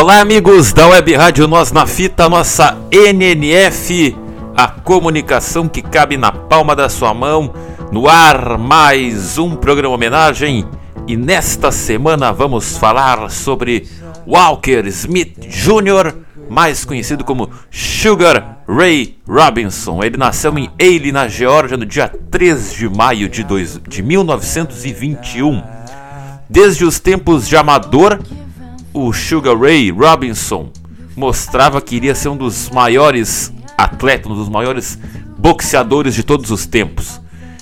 Olá, amigos da Web Rádio Nós na Fita, nossa NNF, a comunicação que cabe na palma da sua mão. No ar, mais um programa homenagem. E nesta semana vamos falar sobre Walker Smith Jr., mais conhecido como Sugar Ray Robinson. Ele nasceu em Ailey, na Geórgia, no dia 3 de maio de, dois, de 1921. Desde os tempos de amador, o Sugar Ray Robinson mostrava que iria ser um dos maiores atletas, um dos maiores boxeadores de todos os tempos.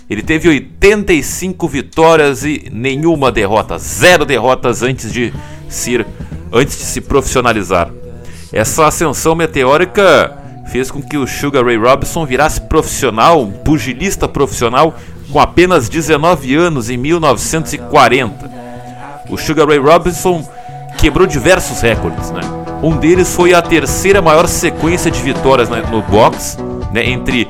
Ele teve 85 vitórias e nenhuma derrota, zero derrotas antes de se, antes de se profissionalizar. Essa ascensão meteórica fez com que o Sugar Ray Robinson virasse profissional, um pugilista profissional, com apenas 19 anos em 1940. O Sugar Ray Robinson quebrou diversos recordes, né? Um deles foi a terceira maior sequência de vitórias né, no boxe, né, entre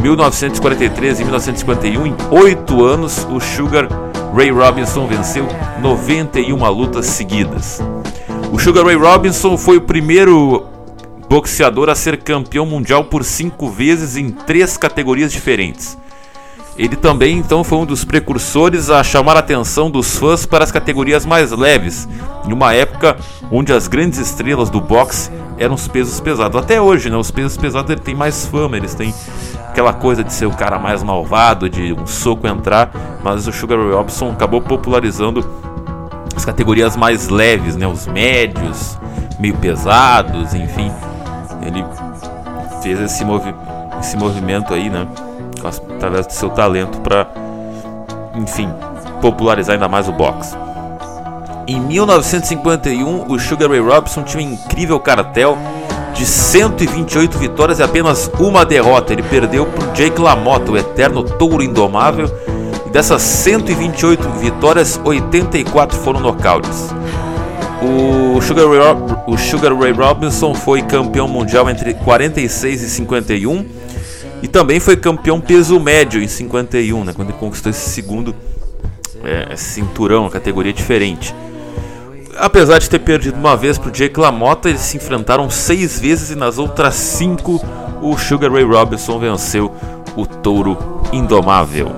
1943 e 1951. Em oito anos, o Sugar Ray Robinson venceu 91 lutas seguidas. O Sugar Ray Robinson foi o primeiro boxeador a ser campeão mundial por cinco vezes em três categorias diferentes. Ele também então foi um dos precursores a chamar a atenção dos fãs para as categorias mais leves, em uma época onde as grandes estrelas do boxe eram os pesos pesados. Até hoje, né, os pesos pesados ele tem mais fama, eles têm aquela coisa de ser o cara mais malvado, de um soco entrar, mas o Sugar Ray Robinson acabou popularizando as categorias mais leves, né, os médios, meio pesados, enfim. Ele fez esse, movi esse movimento aí, né? Através do seu talento para, enfim, popularizar ainda mais o boxe. Em 1951, o Sugar Ray Robinson tinha um incrível cartel de 128 vitórias e apenas uma derrota. Ele perdeu para Jake LaMotta, o eterno touro indomável. E dessas 128 vitórias, 84 foram nocautes. O Sugar, Ray, o Sugar Ray Robinson foi campeão mundial entre 46 e 51 e também foi campeão peso médio em 51, né, quando ele conquistou esse segundo é, cinturão, categoria diferente. Apesar de ter perdido uma vez para o Jake LaMotta, eles se enfrentaram seis vezes e nas outras cinco o Sugar Ray Robinson venceu o touro indomável.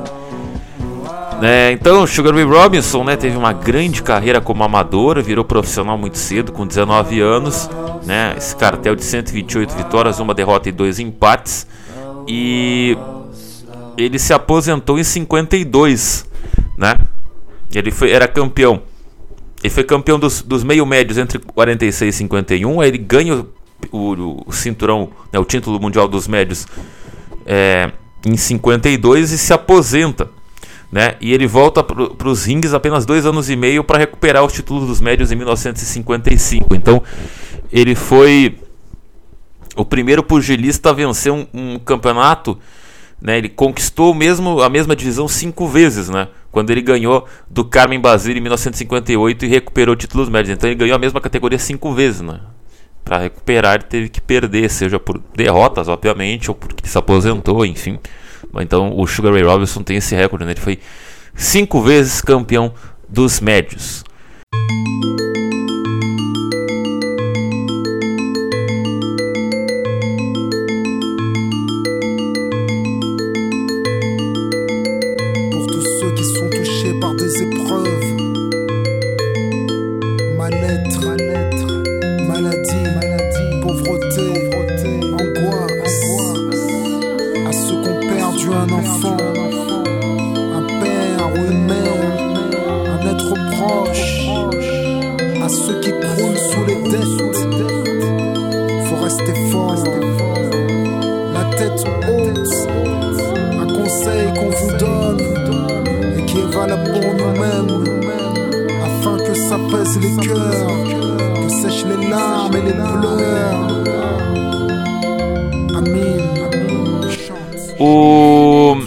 É, então, Sugar Ray Robinson né, teve uma grande carreira como amador, virou profissional muito cedo, com 19 anos. Né, esse cartel de 128 vitórias, uma derrota e dois empates. E ele se aposentou em 52, né? Ele foi, era campeão. Ele foi campeão dos, dos meio médios entre 46 e 51. Aí ele ganha o, o, o cinturão, né, o título mundial dos médios é, em 52 e se aposenta. Né? E ele volta para os rings apenas dois anos e meio para recuperar os títulos dos médios em 1955. Então ele foi o primeiro pugilista a vencer um, um campeonato, né? Ele conquistou mesmo a mesma divisão cinco vezes, né? Quando ele ganhou do Carmen Basile em 1958 e recuperou títulos médios. Então ele ganhou a mesma categoria cinco vezes, né? Para recuperar ele teve que perder, seja por derrotas, obviamente, ou porque se aposentou, enfim. Então o Sugar Ray Robinson tem esse recorde, né? Ele foi cinco vezes campeão dos médios. voilà pour nous-mêmes, afin que ça pèse les cœurs, que sèchent les larmes et les pleurs. O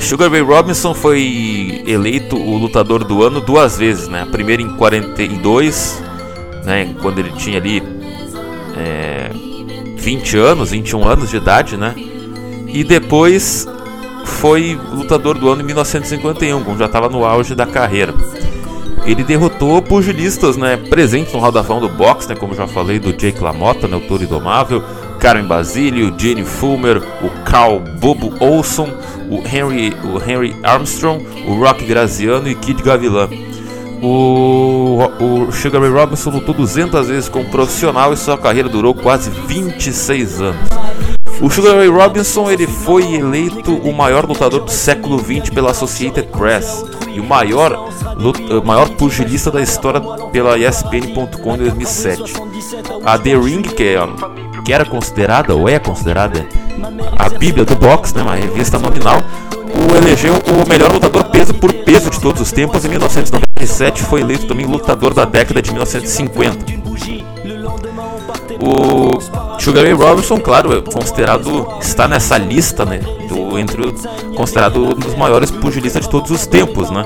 Sugar Ray Robinson foi eleito o lutador do ano duas vezes, né? A primeira em 42, né? Quando ele tinha ali é, 20 anos, 21 anos de idade, né? E depois foi lutador do ano em 1951, quando já estava no auge da carreira. Ele derrotou pugilistas, né, presentes no Hall da Fama do boxe, né, como já falei, do Jake LaMotta, né, o Toro Indomável, Karen Basile, o Gene Fulmer, o Carl Bobo Olson, o Henry, o Henry Armstrong, o Rock Graziano e Kid Gavilan. O, o Sugar Ray Robinson lutou 200 vezes como profissional e sua carreira durou quase 26 anos. O Sugar Ray Robinson ele foi eleito o maior lutador do século XX pela Associated Press e o maior, lut- maior pugilista da história pela ESPN.com em 2007. A The Ring, que, é, que era considerada ou é considerada a Bíblia do boxe, né, uma revista nominal, o elegeu o melhor lutador peso por peso de todos os tempos. Em 1997 foi eleito também lutador da década de 1950. O Sugar Ray Robinson, claro, é considerado está nessa lista, né, do, entre o, considerado um dos maiores pugilistas de todos os tempos, né.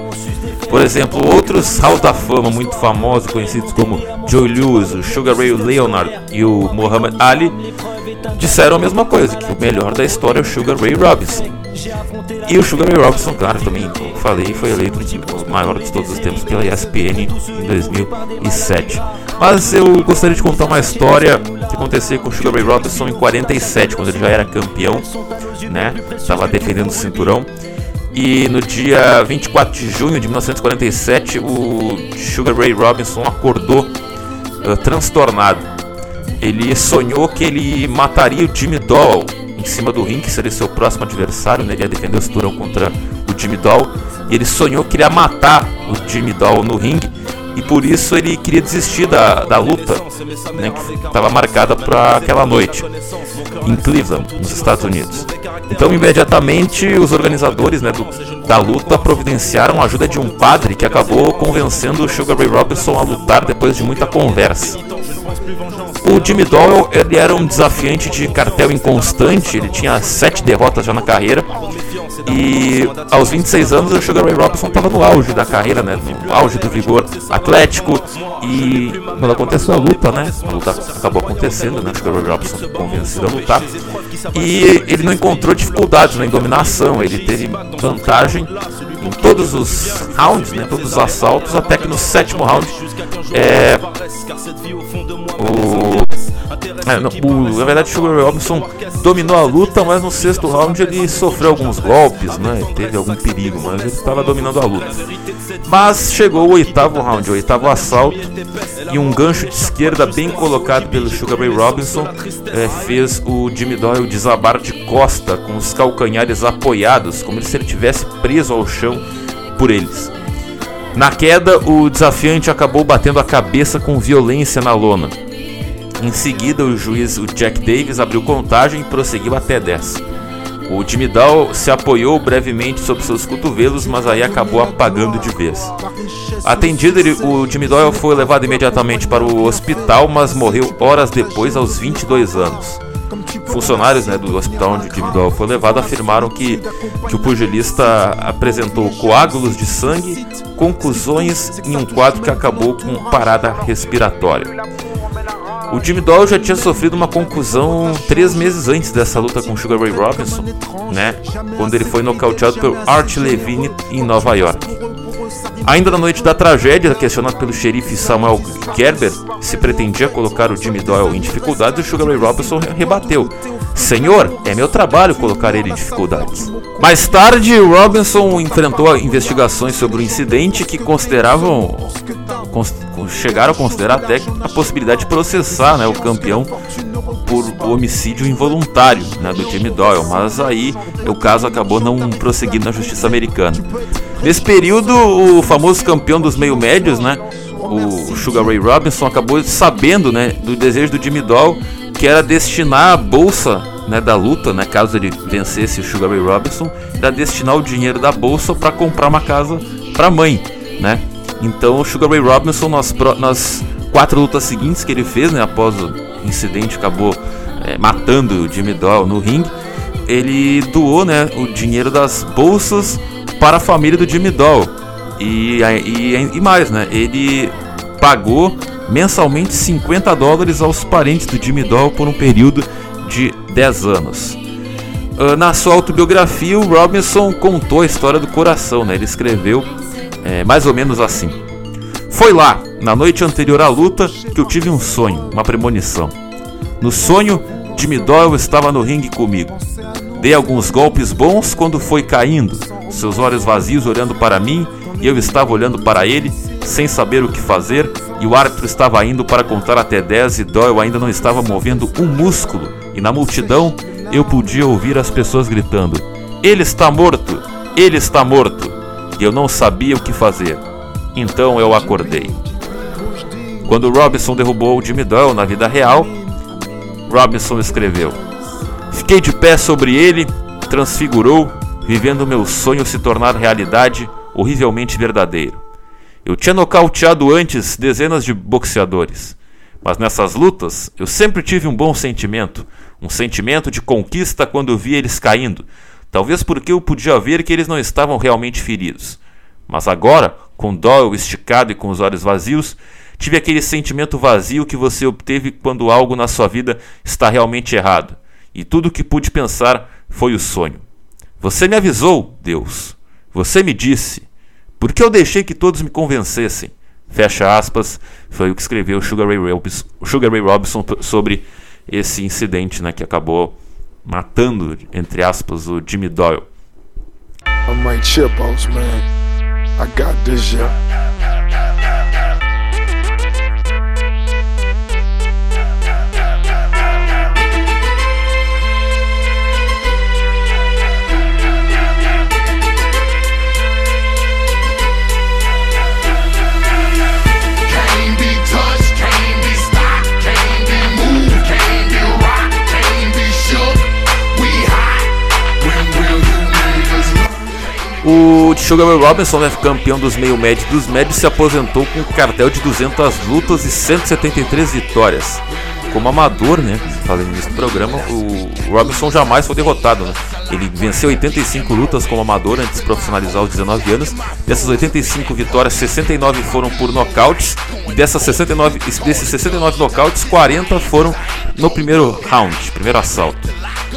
Por exemplo, outros Halls da Fama muito famosos, conhecidos como Joe Lewis, o Sugar Ray Leonard e o Muhammad Ali, disseram a mesma coisa, que o melhor da história é o Sugar Ray Robinson. E o Sugar Ray Robinson, claro, também como falei, foi eleito o maior de todos os tempos pela ESPN em 2007. Mas eu gostaria de contar uma história que aconteceu com o Sugar Ray Robinson em 47, quando ele já era campeão, né? Estava defendendo o cinturão. E no dia 24 de junho de 1947, o Sugar Ray Robinson acordou uh, transtornado. Ele sonhou que ele mataria o Jimmy Doll em cima do ringue, que seria seu próximo adversário, né? Ele ia defender o cinturão contra o Jimmy Doll. E ele sonhou que iria matar o Jimmy Doll no ringue. E por isso ele queria desistir da, da luta, né, que estava marcada para aquela noite, em Cleveland, nos Estados Unidos. Então, imediatamente, os organizadores né, do, da luta providenciaram a ajuda de um padre que acabou convencendo o Sugar Ray Robinson a lutar depois de muita conversa. O Jimmy Doyle ele era um desafiante de cartel inconstante, ele tinha sete derrotas já na carreira. E aos 26 anos o Sugar Ray Robinson estava no auge da carreira, né? No auge do vigor atlético. E quando aconteceu a luta, né? A luta acabou acontecendo, né? O Sugar Ray Robinson convencido a lutar. E ele não encontrou dificuldades na dominação, ele teve vantagem em todos os rounds, né? Todos os assaltos, até que no sétimo round é, o, é, não, o, na verdade, o Sugar Ray Robinson dominou a luta, mas no sexto round ele sofreu alguns golpes, né? Teve algum perigo, mas ele estava dominando a luta. Mas chegou o oitavo round, o oitavo assalto, e um gancho de esquerda bem colocado pelo Sugar Ray Robinson é, fez o Jimmy Doyle desabar de costa com os calcanhares apoiados, como se ele tivesse preso ao chão por eles. Na queda, o desafiante acabou batendo a cabeça com violência na lona. Em seguida, o juiz o Jack Davis abriu contagem e prosseguiu até 10. O Dow se apoiou brevemente sobre seus cotovelos, mas aí acabou apagando de vez. Atendido, ele, o Jimmy Doyle foi levado imediatamente para o hospital, mas morreu horas depois, aos 22 anos. Funcionários né, do hospital onde o Jimmy Doyle foi levado afirmaram que, que o pugilista apresentou coágulos de sangue, conclusões em um quadro que acabou com parada respiratória. O Jimmy Doyle já tinha sofrido uma conclusão três meses antes dessa luta com Sugar Ray Robinson, né? Quando ele foi nocauteado pelo Art Levine em Nova York. Ainda na noite da tragédia, questionado pelo xerife Samuel Gerber se pretendia colocar o Jimmy Doyle em dificuldades, o Sugar Ray Robinson rebateu: Senhor, é meu trabalho colocar ele em dificuldades. Mais tarde, Robinson enfrentou investigações sobre o incidente que consideravam chegaram a considerar até a possibilidade de processar né, o campeão por homicídio involuntário né, do Jimmy Doyle, mas aí o caso acabou não prosseguindo na justiça americana. Nesse período, o famoso campeão dos meio médios, né, o Sugar Ray Robinson, acabou sabendo né, do desejo do Jimmy Doyle, que era destinar a bolsa né, da luta, né, caso ele vencesse o Sugar Ray Robinson, era destinar o dinheiro da bolsa para comprar uma casa para a mãe, né? Então o Sugar Ray Robinson nas, nas quatro lutas seguintes que ele fez, né, após o incidente acabou é, matando o Jimmy Doyle no ringue, ele doou né, o dinheiro das bolsas para a família do Jimmy Doyle. E, e, e mais, né? Ele pagou mensalmente 50 dólares aos parentes do Jimmy Doyle por um período de 10 anos. Uh, na sua autobiografia, o Robinson contou a história do coração, né? Ele escreveu é, mais ou menos assim: Foi lá, na noite anterior à luta, que eu tive um sonho, uma premonição. No sonho, Jimmy Doyle estava no ringue comigo. Dei alguns golpes bons quando foi caindo, seus olhos vazios olhando para mim e eu estava olhando para ele, sem saber o que fazer, e o árbitro estava indo para contar até 10 e Doyle ainda não estava movendo um músculo, e na multidão eu podia ouvir as pessoas gritando: Ele está morto! Ele está morto! Eu não sabia o que fazer. Então eu acordei. Quando Robinson derrubou o Jimmy Doyle na vida real, Robinson escreveu: Fiquei de pé sobre ele, transfigurou, vivendo meu sonho se tornar realidade horrivelmente verdadeiro. Eu tinha nocauteado antes dezenas de boxeadores, mas nessas lutas eu sempre tive um bom sentimento, um sentimento de conquista quando vi eles caindo, talvez porque eu podia ver que eles não estavam realmente feridos. Mas agora, com Doyle esticado e com os olhos vazios, tive aquele sentimento vazio que você obteve quando algo na sua vida está realmente errado, e tudo o que pude pensar foi o sonho. Você me avisou, Deus. Você me disse. Por que eu deixei que todos me convencessem? Fecha aspas, foi o que escreveu Sugar Ray Robinson, Sugar Ray Robinson sobre esse incidente né, que acabou matando, entre aspas, o Jimmy Doyle. Man. I got this, yeah. O Sugar Robinson, né, campeão dos meio médios dos médios, se aposentou com um cartel de 200 lutas e 173 vitórias. Como amador, né, fazendo nesse programa, o Robinson jamais foi derrotado. Né? Ele venceu 85 lutas como amador antes de profissionalizar aos 19 anos. Dessas 85 vitórias, 69 foram por nocautes. E dessas 69, desses 69 nocautes, 40 foram no primeiro round, primeiro assalto.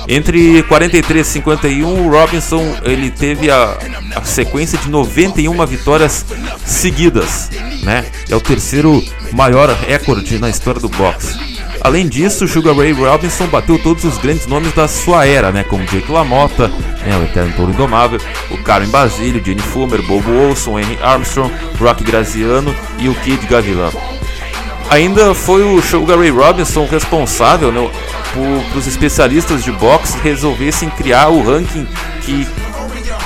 Entre 43 e 51, o Robinson ele teve a, a sequência de 91 vitórias seguidas, né? É o terceiro maior recorde na história do boxe. Além disso, Sugar Ray Robinson bateu todos os grandes nomes da sua era, né, como Jake LaMotta, né, o Eterno Touro Indomável, o Karen Basílio, Jenny Fumer, Bobo Olson, Henry Armstrong, Rock Graziano e o Kid Gavilan. Ainda foi o Sugar Ray Robinson responsável né, para os especialistas de boxe resolvessem criar o ranking que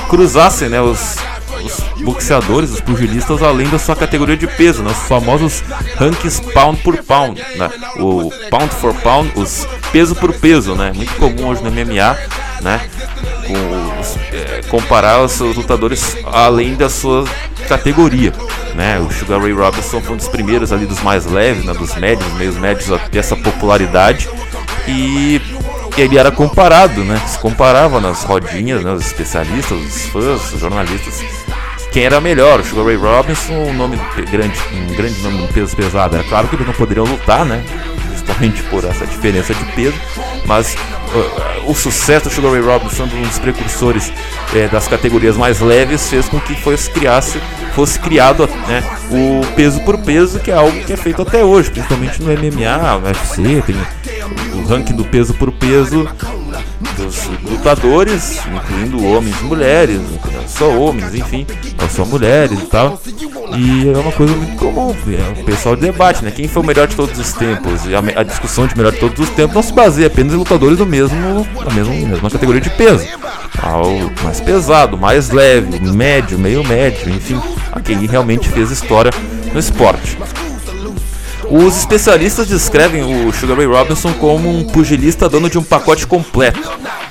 cruzasse né, os, os boxeadores, os pugilistas, além da sua categoria de peso, né, os famosos rankings pound por pound, né, o pound for pound, os peso por peso, né, muito comum hoje no MMA, né, com é, comparar os seus lutadores além da sua categoria. Né? O Sugar Ray Robinson foi um dos primeiros ali dos mais leves, né? dos médios, meios médios a ter essa popularidade e ele era comparado, né? Se comparava nas rodinhas, né? os especialistas, os fãs, os jornalistas, quem era melhor, o Sugar Ray Robinson, um nome grande, um grande nome de peso pesado. É claro que eles não poderiam lutar, né? Justamente por essa diferença de peso, mas uh, o sucesso do Sugar Ray Robinson, um dos precursores é, das categorias mais leves, fez com que fosse criasse fosse criado né, o peso por peso, que é algo que é feito até hoje, principalmente no MMA, no UFC, tem o ranking do peso por peso dos lutadores, incluindo homens e mulheres, só homens, enfim, só mulheres e tal. E é uma coisa muito comum, é, o pessoal debate, né? Quem foi o melhor de todos os tempos? E a, a, discussão de melhor de todos os tempos não se baseia apenas em lutadores do mesmo, da mesma, mesma categoria de peso. Ao mais pesado, mais leve, médio, meio médio, enfim, a quem realmente fez história no esporte. Os especialistas descrevem o Sugar Ray Robinson como um pugilista dono de um pacote completo.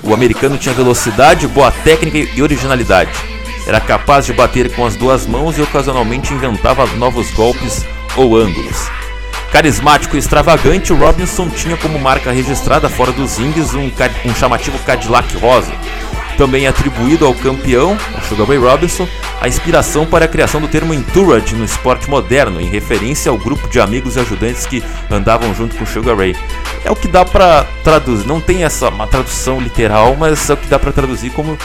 O americano tinha velocidade, boa técnica e originalidade. Era capaz de bater com as duas mãos e ocasionalmente inventava novos golpes ou ângulos. Carismático e extravagante, Robinson tinha como marca registrada fora dos rings um, um chamativo Cadillac rosa. Também atribuído ao campeão, o Sugar Ray Robinson, a inspiração para a criação do termo entourage no esporte moderno, em referência ao grupo de amigos e ajudantes que andavam junto com o Sugar Ray. É o que dá para traduzir, não tem essa uma tradução literal, mas é o que dá para traduzir como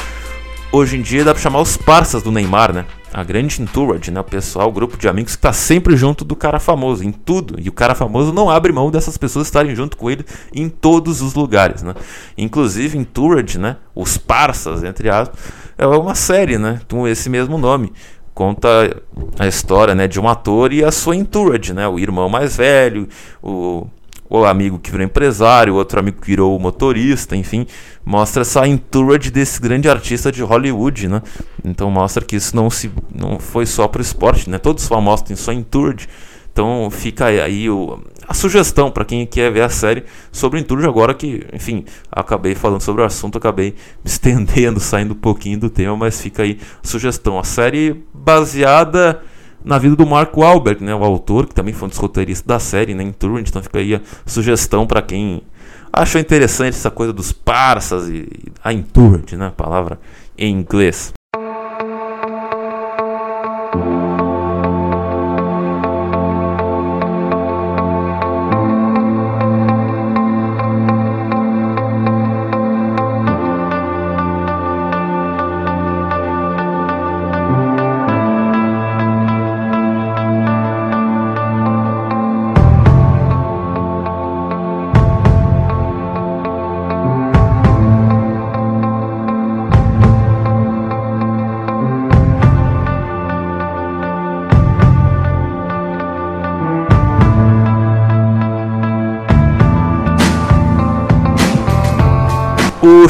hoje em dia dá para chamar os parças do Neymar, né? A grande entourage, né? O pessoal, o grupo de amigos que está sempre junto do cara famoso, em tudo. E o cara famoso não abre mão dessas pessoas estarem junto com ele em todos os lugares, né? Inclusive, entourage, né? Os parças, entre aspas, é uma série, né? Com esse mesmo nome. Conta a história, né? De um ator e a sua entourage, né? O irmão mais velho, o o amigo que virou empresário, outro amigo que virou motorista, enfim, mostra essa entourage desse grande artista de Hollywood, né? Então mostra que isso não se não foi só para o esporte, né? Todos os famosos têm só entourage. Então fica aí o, a sugestão para quem quer ver a série sobre entourage agora que, enfim, acabei falando sobre o assunto, acabei me estendendo, saindo um pouquinho do tema, mas fica aí a sugestão. A série baseada na vida do Marco Albert, né, o autor, que também foi um dos roteiristas da série, né, em Turing, então fica aí a sugestão para quem achou interessante essa coisa dos parsas e a Entourage, né, a palavra em inglês.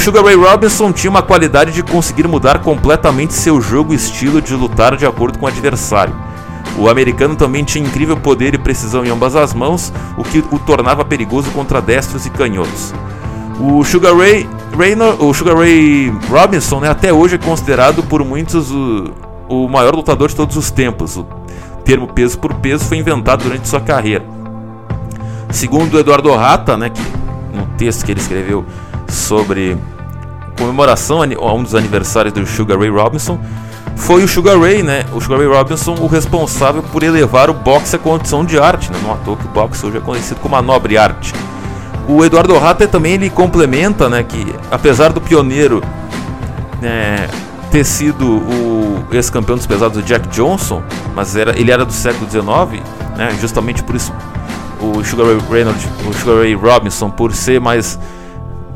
Sugar Ray Robinson tinha uma qualidade de conseguir mudar completamente seu jogo e estilo de lutar de acordo com o adversário. O americano também tinha incrível poder e precisão em ambas as mãos, o que o tornava perigoso contra destros e canhotos. O Sugar Ray, Raynor, o Sugar Ray Robinson né, até hoje é considerado por muitos o, o maior lutador de todos os tempos. O termo peso por peso foi inventado durante sua carreira. Segundo Eduardo Rata, né, que, no texto que ele escreveu sobre comemoração a um dos aniversários do Sugar Ray Robinson, foi o Sugar Ray, né? O Sugar Ray Robinson, o responsável por elevar o boxe à condição de arte, né? Não à toa que o boxe hoje é conhecido como a nobre arte. O Eduardo Hatter também ele complementa, né, que apesar do pioneiro né, ter sido o ex-campeão dos pesados do Jack Johnson, mas era, ele era do século XIX, né? Justamente por isso o Sugar Ray Reynolds, o Sugar Ray Robinson, por ser mais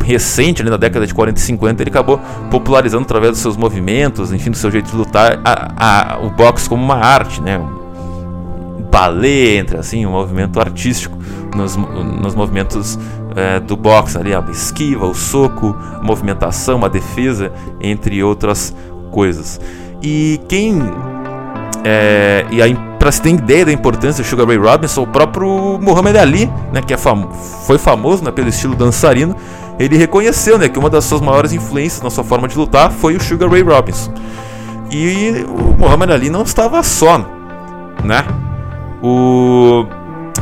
recente, ali na década de 40 e 50, ele acabou popularizando através dos seus movimentos, enfim, do seu jeito de lutar, a, a, o boxe como uma arte, né? Um balé, entre assim, um movimento artístico nos, nos movimentos é, do boxe, ali, a esquiva, o soco, a movimentação, a defesa, entre outras coisas. E quem. É, e aí, para se ter ideia da importância do Sugar Ray Robinson, o próprio Muhammad Ali, né, que é fam foi famoso né, pelo estilo dançarino, ele reconheceu né, que uma das suas maiores influências na sua forma de lutar foi o Sugar Ray Robinson. E o Muhammad Ali não estava só, né? O,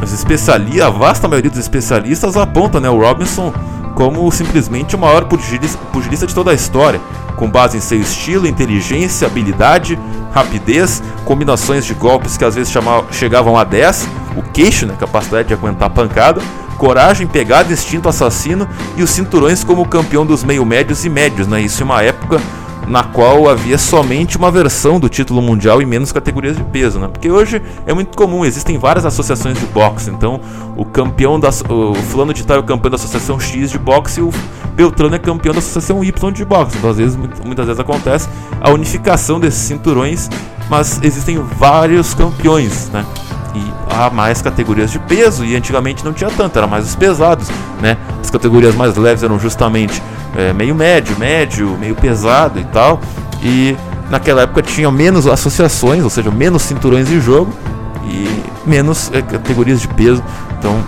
os especialistas, a vasta maioria dos especialistas aponta né, o Robinson como simplesmente o maior pugilista, de toda a história, com base em seu estilo, inteligência, habilidade, rapidez, combinações de golpes que às vezes chamavam, chegavam a 10, o queixo, né, capacidade de aguentar pancada, coragem, pegada, instinto assassino e os cinturões como campeão dos meio-médios e médios, né? Isso em uma época na qual havia somente uma versão do título mundial e menos categorias de peso, né? Porque hoje é muito comum, existem várias associações de boxe, então o campeão da o fulano de tal é o campeão da associação X de boxe e o Beltrano é campeão da associação Y de boxe. Então às vezes muitas vezes acontece a unificação desses cinturões, mas existem vários campeões, né? E há mais categorias de peso e antigamente não tinha tanto, era mais os pesados, né? As categorias mais leves eram justamente é, meio médio, médio, meio pesado e tal. E naquela época tinha menos associações, ou seja, menos cinturões de jogo e menos é, categorias de peso. Então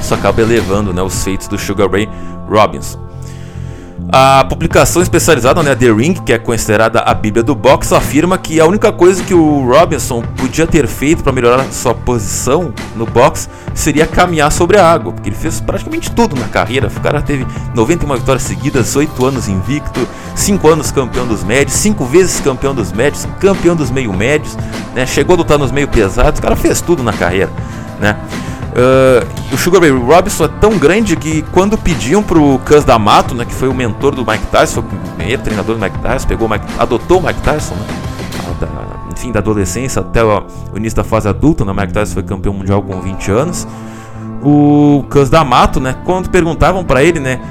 isso acaba elevando né, os feitos do Sugar Ray Robinson. A publicação especializada, né, The Ring, que é considerada a bíblia do boxe, afirma que a única coisa que o Robinson podia ter feito para melhorar sua posição no boxe seria caminhar sobre a água, porque ele fez praticamente tudo na carreira. O cara teve 91 vitórias seguidas, 8 anos invicto, 5 anos campeão dos médios, 5 vezes campeão dos médios, campeão dos meio médios, né, chegou a lutar nos meio pesados, o cara fez tudo na carreira, né? Uh, o Sugar Ray Robinson é tão grande que quando pediam pro Cus D'Amato, né, que foi o mentor do Mike Tyson, foi o primeiro treinador do Mike Tyson, pegou Mike, adotou o Mike Tyson, né, da, enfim, da adolescência até o, o, início da fase adulta, né, Mike Tyson foi campeão mundial com 20 anos. O Cus D'Amato, né, quando perguntavam para ele, né,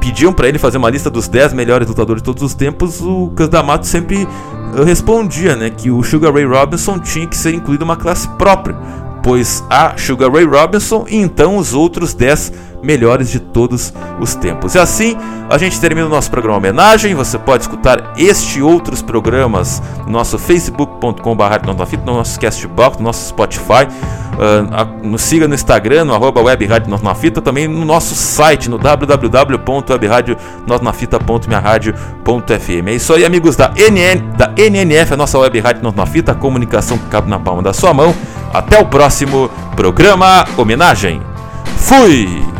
pediam para ele fazer uma lista dos 10 melhores lutadores de todos os tempos, o Cus D'Amato sempre respondia, né, que o Sugar Ray Robinson tinha que ser incluído uma classe própria pois a Sugar Ray Robinson e então os outros 10 melhores de todos os tempos. E assim a gente termina o nosso programa homenagem. Você pode escutar este e outros programas no nosso facebook.com.br, no nosso Castbox, no nosso Spotify. Uh, nos siga no Instagram, no arroba Fita, também no nosso site, no www.webradionosnafita.minharadio.fm. É isso aí, amigos da, NN, da NNF, a nossa web Rádio na Fita, comunicação que cabe na palma da sua mão. Até o próximo programa Homenagem. Fui!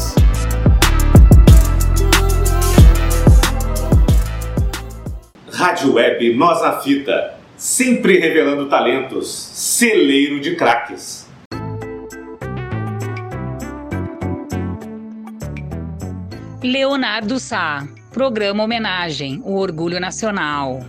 Rádio Web Nós na Fita, sempre revelando talentos, celeiro de craques. Leonardo Sá, programa Homenagem, o Orgulho Nacional.